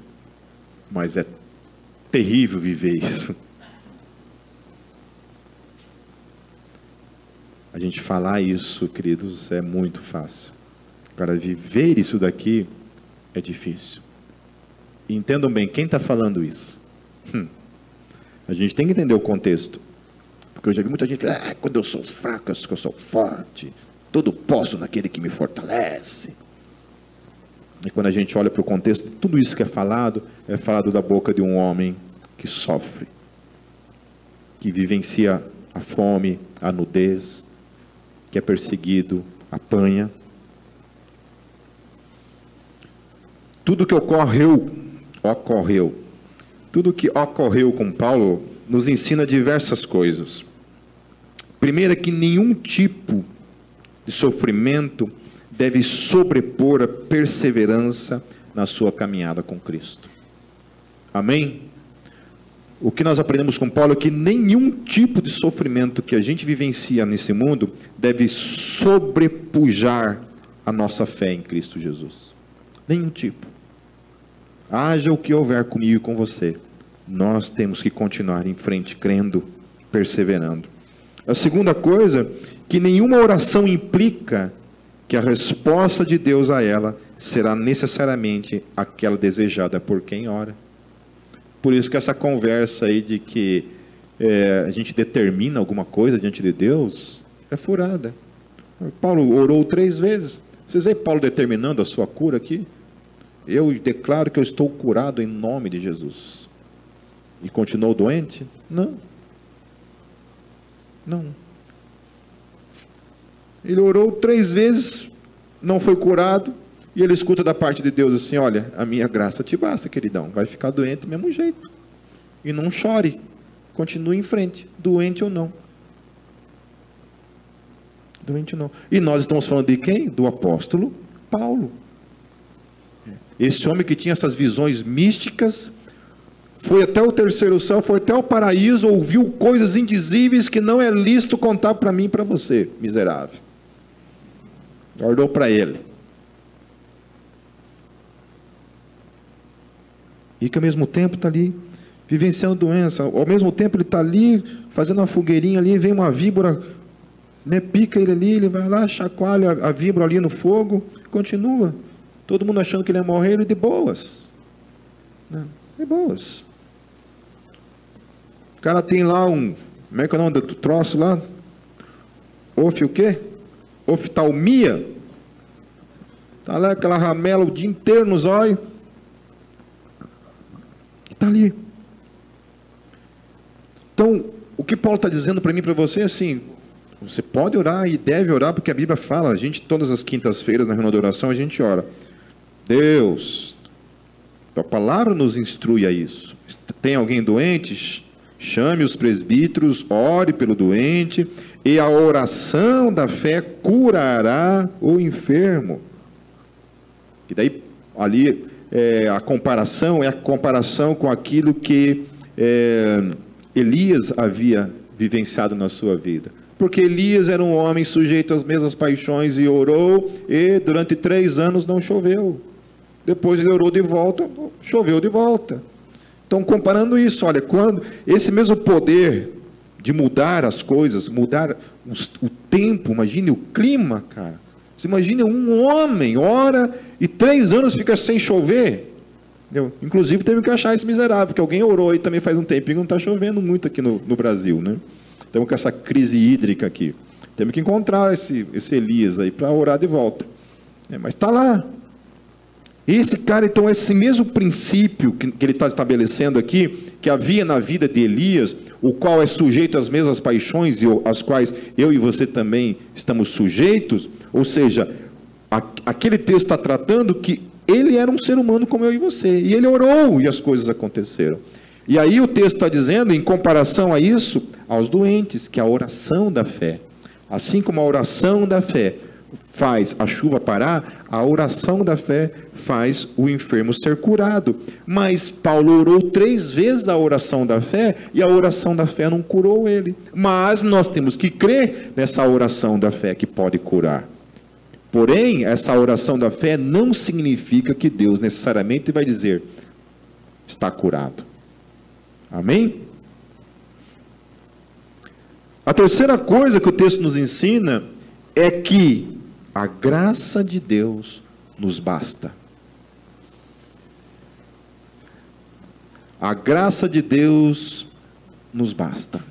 Mas é terrível viver isso. A gente falar isso, queridos, é muito fácil. Para viver isso daqui é difícil. Entendam bem, quem está falando isso? Hum. A gente tem que entender o contexto. Porque eu já vi muita gente, ah, quando eu sou fraco, eu sou forte. Tudo posso naquele que me fortalece. E quando a gente olha para o contexto, tudo isso que é falado, é falado da boca de um homem que sofre, que vivencia a fome, a nudez, que é perseguido, apanha. Tudo que ocorreu, ocorreu. Tudo que ocorreu com Paulo nos ensina diversas coisas. Primeiro é que nenhum tipo de sofrimento deve sobrepor a perseverança na sua caminhada com Cristo. Amém? O que nós aprendemos com Paulo é que nenhum tipo de sofrimento que a gente vivencia nesse mundo deve sobrepujar a nossa fé em Cristo Jesus. Nenhum tipo. Haja o que houver comigo e com você, nós temos que continuar em frente, crendo, perseverando. A segunda coisa, que nenhuma oração implica que a resposta de Deus a ela será necessariamente aquela desejada por quem ora. Por isso que essa conversa aí de que é, a gente determina alguma coisa diante de Deus é furada. Paulo orou três vezes. Vocês veem Paulo determinando a sua cura aqui? Eu declaro que eu estou curado em nome de Jesus. E continuou doente? Não. Não. Ele orou três vezes, não foi curado, e ele escuta da parte de Deus assim: Olha, a minha graça te basta, queridão. Vai ficar doente do mesmo jeito. E não chore. Continue em frente, doente ou não. Doente ou não. E nós estamos falando de quem? Do apóstolo Paulo. Esse homem que tinha essas visões místicas, foi até o terceiro céu, foi até o paraíso, ouviu coisas indizíveis que não é lícito contar para mim e para você, miserável. Guardou para ele. E que ao mesmo tempo está ali vivenciando doença. Ao mesmo tempo ele está ali fazendo uma fogueirinha ali, vem uma víbora, né, pica ele ali, ele vai lá, chacoalha a, víbora ali no fogo, continua. Todo mundo achando que ele ia morrer, ele de boas. Né, de boas. O cara tem lá um, como é que é o nome do troço lá? Of o quê? Oftalmia. Está lá aquela ramela o dia inteiro nos olhos. Está ali. Então, o que Paulo está dizendo para mim e para você é assim: você pode orar e deve orar, porque a Bíblia fala, a gente, todas as quintas-feiras, na reunião de oração, a gente ora. Deus, a palavra nos instrui a isso. Tem alguém doente? Chame os presbíteros, ore pelo doente, e a oração da fé curará o enfermo. E daí, ali, é, a comparação é a comparação com aquilo que é, Elias havia vivenciado na sua vida. Porque Elias era um homem sujeito às mesmas paixões e orou, e durante três anos não choveu. Depois ele orou de volta, choveu de volta. Então, comparando isso, olha, quando esse mesmo poder de mudar as coisas, mudar os, o tempo, imagine o clima, cara. Você imagina um homem ora e três anos fica sem chover. Entendeu? Inclusive teve que achar esse miserável, porque alguém orou e também faz um tempinho não está chovendo muito aqui no, no Brasil, né? Estamos com essa crise hídrica aqui. Temos que encontrar esse, esse Elias aí para orar de volta. É, mas está lá. Esse cara, então, esse mesmo princípio que, que ele está estabelecendo aqui, que havia na vida de Elias, o qual é sujeito às mesmas paixões e às quais eu e você também estamos sujeitos, ou seja, aquele texto está tratando que ele era um ser humano como eu e você, e ele orou e as coisas aconteceram. E aí o texto está dizendo, em comparação a isso, aos doentes, que a oração da fé, assim como a oração da fé faz a chuva parar, a oração da fé faz o enfermo ser curado. Mas Paulo orou três vezes a oração da fé e a oração da fé não curou ele. Mas nós temos que crer nessa oração da fé que pode curar. Porém, essa oração da fé não significa que Deus necessariamente vai dizer está curado. Amém? A terceira coisa que o texto nos ensina é que a graça de Deus nos basta. A graça de Deus nos basta.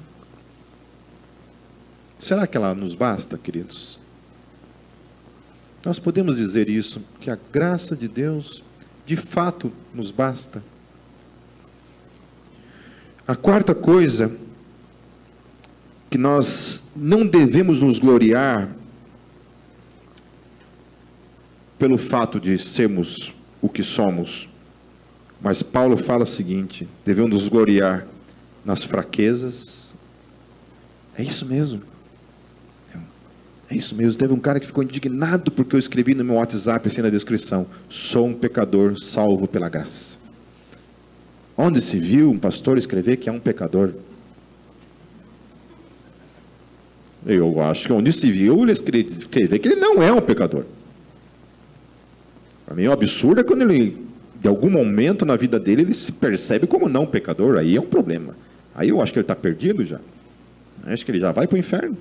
Será que ela nos basta, queridos? Nós podemos dizer isso, que a graça de Deus de fato nos basta. A quarta coisa que nós não devemos nos gloriar pelo fato de sermos o que somos. Mas Paulo fala o seguinte: devemos nos gloriar nas fraquezas. É isso mesmo. É isso mesmo. Teve um cara que ficou indignado porque eu escrevi no meu WhatsApp assim na descrição: sou um pecador salvo pela graça. Onde se viu um pastor escrever que é um pecador? Eu acho que onde se viu ele escrever que ele não é um pecador. Para mim, o absurdo é quando ele, de algum momento na vida dele, ele se percebe como não pecador. Aí é um problema. Aí eu acho que ele está perdido já. Acho que ele já vai para o inferno.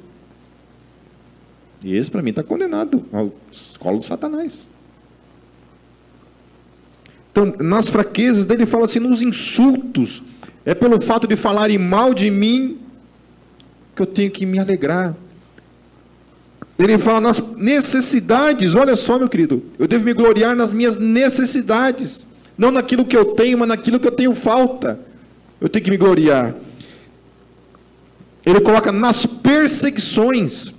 E esse, para mim, está condenado ao colo de Satanás. Então, nas fraquezas dele, ele fala assim: nos insultos, é pelo fato de falarem mal de mim que eu tenho que me alegrar. Ele fala nas necessidades, olha só, meu querido, eu devo me gloriar nas minhas necessidades, não naquilo que eu tenho, mas naquilo que eu tenho falta. Eu tenho que me gloriar. Ele coloca nas perseguições.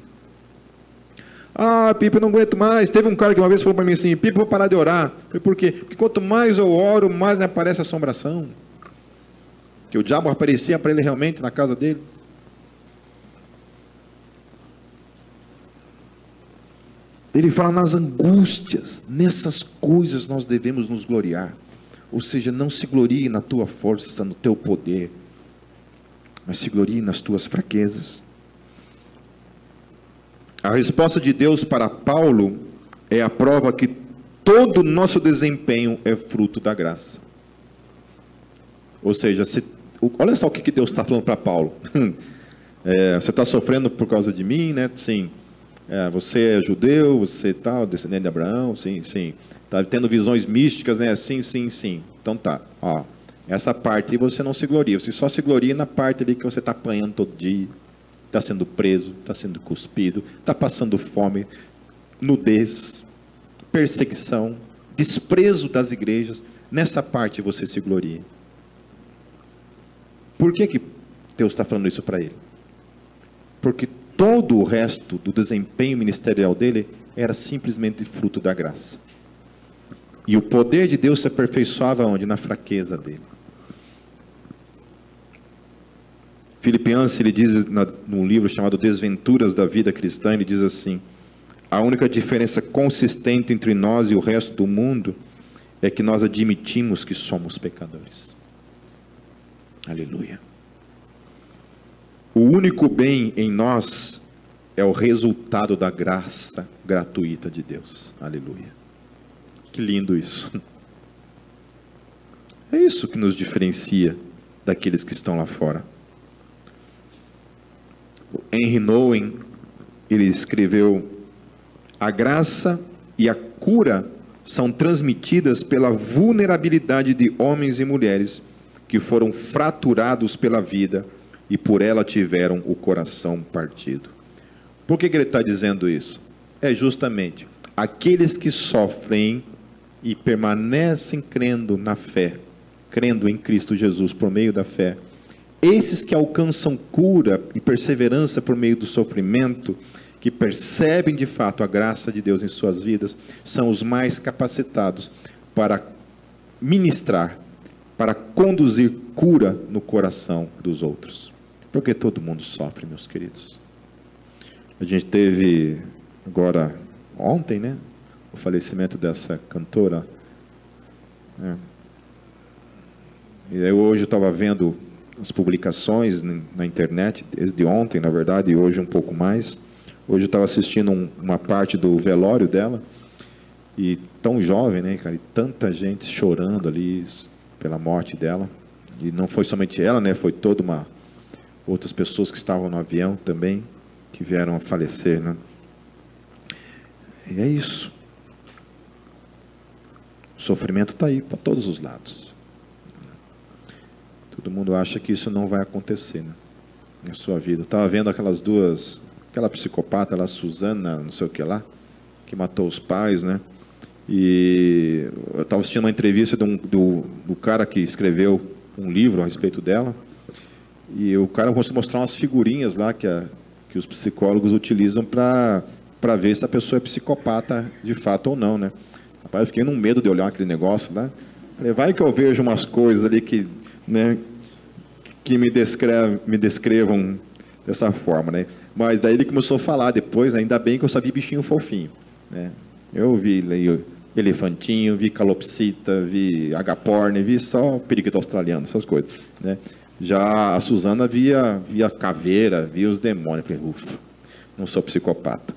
Ah, Pipe, eu não aguento mais. Teve um cara que uma vez falou para mim assim: Pipe, vou parar de orar. Eu falei, por quê? Porque quanto mais eu oro, mais aparece assombração. Que o diabo aparecia para ele realmente na casa dele. Ele fala nas angústias, nessas coisas nós devemos nos gloriar. Ou seja, não se glorie na tua força, no teu poder, mas se glorie nas tuas fraquezas. A resposta de Deus para Paulo é a prova que todo o nosso desempenho é fruto da graça. Ou seja, se, olha só o que Deus está falando para Paulo. É, você está sofrendo por causa de mim, né? Sim. É, você é judeu, você tal, tá, descendente de Abraão, sim, sim. Está tendo visões místicas, né? Sim, sim, sim. Então tá, ó. Essa parte aí você não se gloria, você só se gloria na parte ali que você está apanhando todo dia, está sendo preso, está sendo cuspido, está passando fome, nudez, perseguição, desprezo das igrejas. Nessa parte você se gloria. Por que, que Deus está falando isso para ele. Porque todo o resto do desempenho ministerial dele era simplesmente fruto da graça. E o poder de Deus se aperfeiçoava onde? Na fraqueza dele. Filipenses, ele diz num livro chamado Desventuras da Vida Cristã, ele diz assim: a única diferença consistente entre nós e o resto do mundo é que nós admitimos que somos pecadores. Aleluia. O único bem em nós é o resultado da graça gratuita de Deus. Aleluia. Que lindo isso. É isso que nos diferencia daqueles que estão lá fora. Henry Nouwen, ele escreveu: A graça e a cura são transmitidas pela vulnerabilidade de homens e mulheres que foram fraturados pela vida e por ela tiveram o coração partido. Por que, que ele está dizendo isso? É justamente aqueles que sofrem e permanecem crendo na fé, crendo em Cristo Jesus por meio da fé, esses que alcançam cura e perseverança por meio do sofrimento, que percebem de fato a graça de Deus em suas vidas, são os mais capacitados para ministrar, para conduzir cura no coração dos outros. Porque todo mundo sofre, meus queridos. A gente teve agora ontem, né, o falecimento dessa cantora. Né? E hoje eu estava vendo as publicações na internet, desde ontem, na verdade, e hoje um pouco mais. Hoje eu estava assistindo um, uma parte do velório dela, e tão jovem, né, cara, e tanta gente chorando ali pela morte dela. E não foi somente ela, né, foi toda uma outras pessoas que estavam no avião também que vieram a falecer, né? E é isso. O sofrimento está aí para todos os lados. Todo mundo acha que isso não vai acontecer né? na sua vida. Estava vendo aquelas duas, aquela psicopata lá, Suzana, não sei o que lá, que matou os pais, né? E eu estava assistindo uma entrevista um, do, do cara que escreveu um livro a respeito dela. E o cara começou a mostrar umas figurinhas lá que, a, que os psicólogos utilizam para ver se a pessoa é psicopata de fato ou não, né? Rapaz, eu fiquei num medo de olhar aquele negócio lá. Falei, vai que eu vejo umas coisas ali que né, que me, descreve, me descrevam dessa forma, né? Mas daí ele começou a falar depois, ainda bem que eu vi bichinho fofinho, né? Eu vi leio, elefantinho, vi calopsita, vi agaporn, vi só periquito australiano, essas coisas, né? Já a Suzana via, via caveira, via os demônios. falei, ufa, não sou psicopata.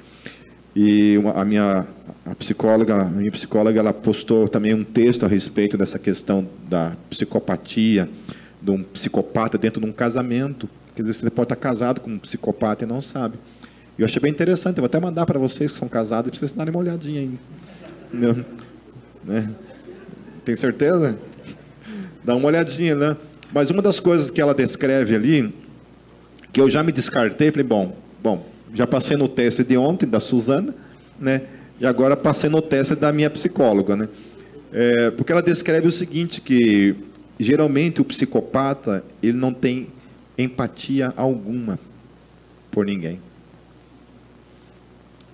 E uma, a minha a psicóloga, a minha psicóloga, ela postou também um texto a respeito dessa questão da psicopatia, de um psicopata dentro de um casamento. Quer dizer, você pode estar casado com um psicopata e não sabe. Eu achei bem interessante, eu vou até mandar para vocês que são casados, para vocês darem uma olhadinha aí. Né? Tem certeza? Dá uma olhadinha, né? Mas uma das coisas que ela descreve ali, que eu já me descartei, falei, bom, bom, já passei no teste de ontem da Suzana, né? E agora passei no teste da minha psicóloga, né? É, porque ela descreve o seguinte, que geralmente o psicopata, ele não tem empatia alguma por ninguém.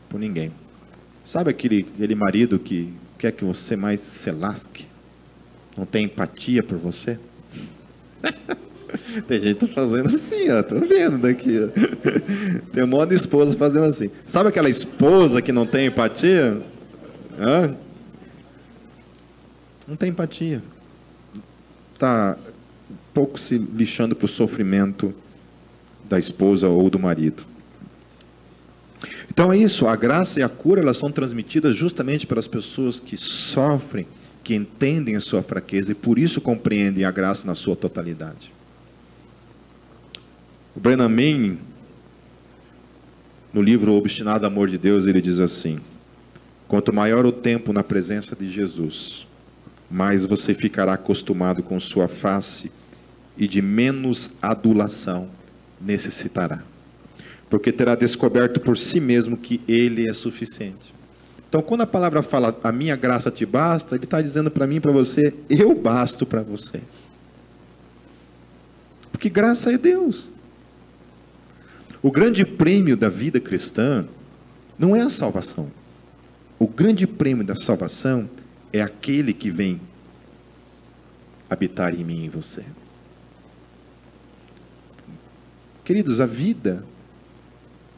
Por ninguém. Sabe aquele, aquele marido que quer que você mais se lasque? Não tem empatia por você? Tem gente fazendo assim, ó. Tô vendo daqui, ó. Tem um monte de esposa fazendo assim. Sabe aquela esposa que não tem empatia? Hã? Não tem empatia. Está pouco se lixando para o sofrimento da esposa ou do marido. Então é isso, a graça e a cura elas são transmitidas justamente para as pessoas que sofrem, que entendem a sua fraqueza e por isso compreendem a graça na sua totalidade. O Brennan Manning, no livro O Obstinado Amor de Deus, ele diz assim: Quanto maior o tempo na presença de Jesus, mais você ficará acostumado com sua face e de menos adulação necessitará. Porque terá descoberto por si mesmo que Ele é suficiente. Então, quando a palavra fala, a minha graça te basta, Ele está dizendo para mim para você, eu basto para você. Porque graça é Deus. O grande prêmio da vida cristã não é a salvação. O grande prêmio da salvação é aquele que vem habitar em mim e em você. Queridos, a vida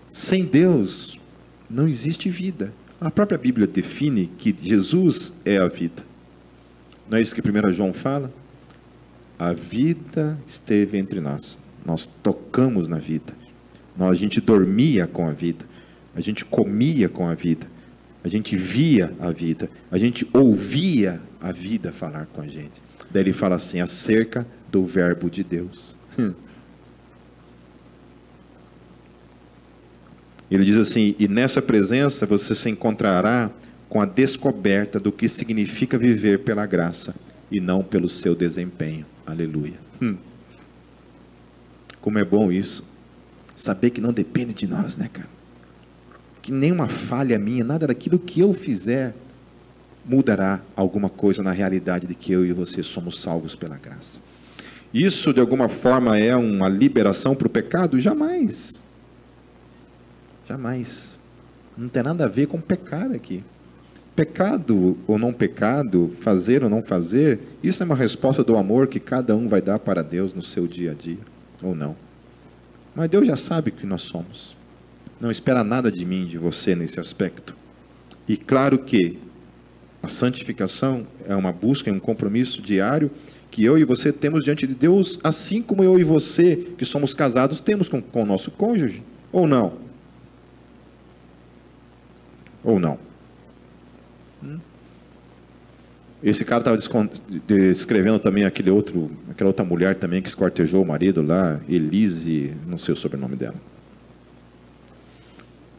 sem Deus não existe vida. A própria Bíblia define que Jesus é a vida. Não é isso que 1 João fala? A vida esteve entre nós. Nós tocamos na vida. Nós, a gente dormia com a vida. A gente comia com a vida. A gente via a vida. A gente ouvia a vida falar com a gente. Daí ele fala assim, acerca do verbo de Deus. Ele diz assim: e nessa presença você se encontrará com a descoberta do que significa viver pela graça e não pelo seu desempenho. Aleluia. Hum. Como é bom isso. Saber que não depende de nós, né, cara? Que nenhuma falha minha, nada daquilo que eu fizer mudará alguma coisa na realidade de que eu e você somos salvos pela graça. Isso de alguma forma é uma liberação para o pecado? Jamais. Jamais. Não tem nada a ver com pecar aqui. Pecado ou não pecado, fazer ou não fazer, isso é uma resposta do amor que cada um vai dar para Deus no seu dia a dia, ou não. Mas Deus já sabe que nós somos. Não espera nada de mim, de você nesse aspecto. E claro que a santificação é uma busca, é um compromisso diário que eu e você temos diante de Deus, assim como eu e você, que somos casados, temos com, com o nosso cônjuge, ou não? Ou não? Esse cara estava descrevendo também aquele outro, aquela outra mulher também que esquartejou o marido lá, Elise, não sei o sobrenome dela.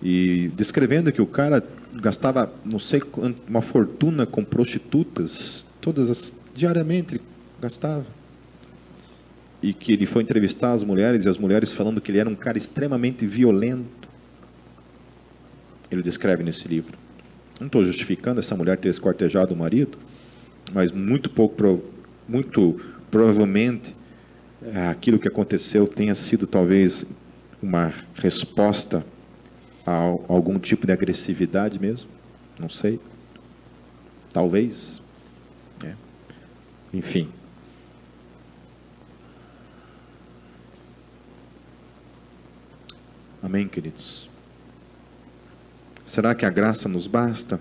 E descrevendo que o cara gastava, não sei, uma fortuna com prostitutas, todas as, diariamente ele gastava. E que ele foi entrevistar as mulheres e as mulheres falando que ele era um cara extremamente violento. Ele descreve nesse livro. Não estou justificando essa mulher ter esquartejado o marido, mas muito pouco, muito provavelmente, é, aquilo que aconteceu tenha sido talvez uma resposta a algum tipo de agressividade mesmo. Não sei. Talvez. É. Enfim. Amém, queridos? Será que a graça nos basta?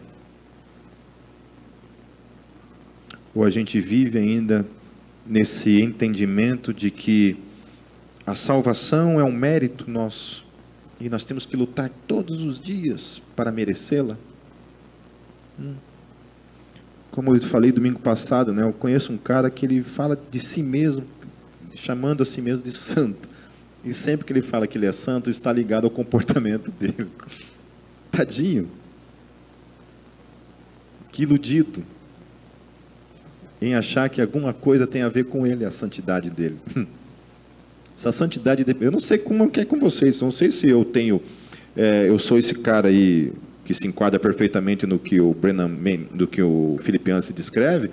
Ou a gente vive ainda nesse entendimento de que a salvação é um mérito nosso e nós temos que lutar todos os dias para merecê-la? Hum. Como eu falei domingo passado, né, eu conheço um cara que ele fala de si mesmo, chamando a si mesmo de santo. E sempre que ele fala que ele é santo, está ligado ao comportamento dele. Tadinho. Que iludido. Em achar que alguma coisa tem a ver com ele, a santidade dele. Essa santidade, eu não sei como é com vocês, não sei se eu tenho, é, eu sou esse cara aí que se enquadra perfeitamente no que o Brennan, do que o Filipiano descreve,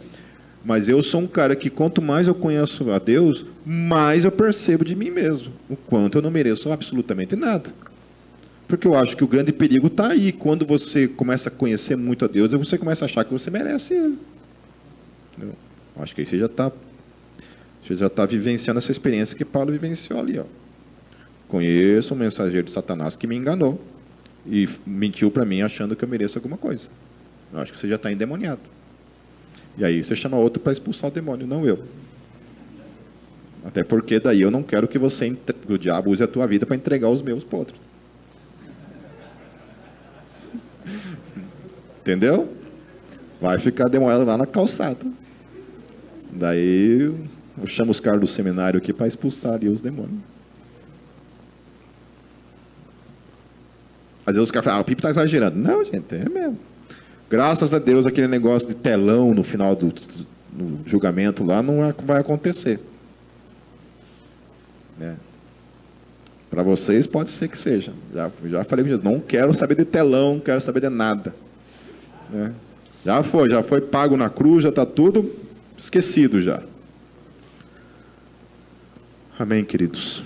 mas eu sou um cara que quanto mais eu conheço a Deus, mais eu percebo de mim mesmo, o quanto eu não mereço absolutamente nada. Porque eu acho que o grande perigo está aí. Quando você começa a conhecer muito a Deus, você começa a achar que você merece Ele. Eu acho que aí você já está você já está vivenciando essa experiência que Paulo vivenciou ali. Ó. Conheço um mensageiro de Satanás que me enganou e mentiu para mim achando que eu mereço alguma coisa. Eu acho que você já está endemoniado. E aí você chama outro para expulsar o demônio, não eu. Até porque daí eu não quero que você, o diabo use a tua vida para entregar os meus outro. Entendeu? Vai ficar demorando lá na calçada. Daí eu chamo os caras do seminário aqui para expulsar os demônios. Às vezes os caras falam, ah, o Pipo está exagerando. Não, gente, é mesmo. Graças a Deus, aquele negócio de telão no final do, do julgamento lá não é, vai acontecer. É. Para vocês pode ser que seja. Já, já falei com Jesus, não quero saber de telão, não quero saber de nada. Né? Já foi, já foi pago na cruz, já está tudo esquecido já. Amém, queridos.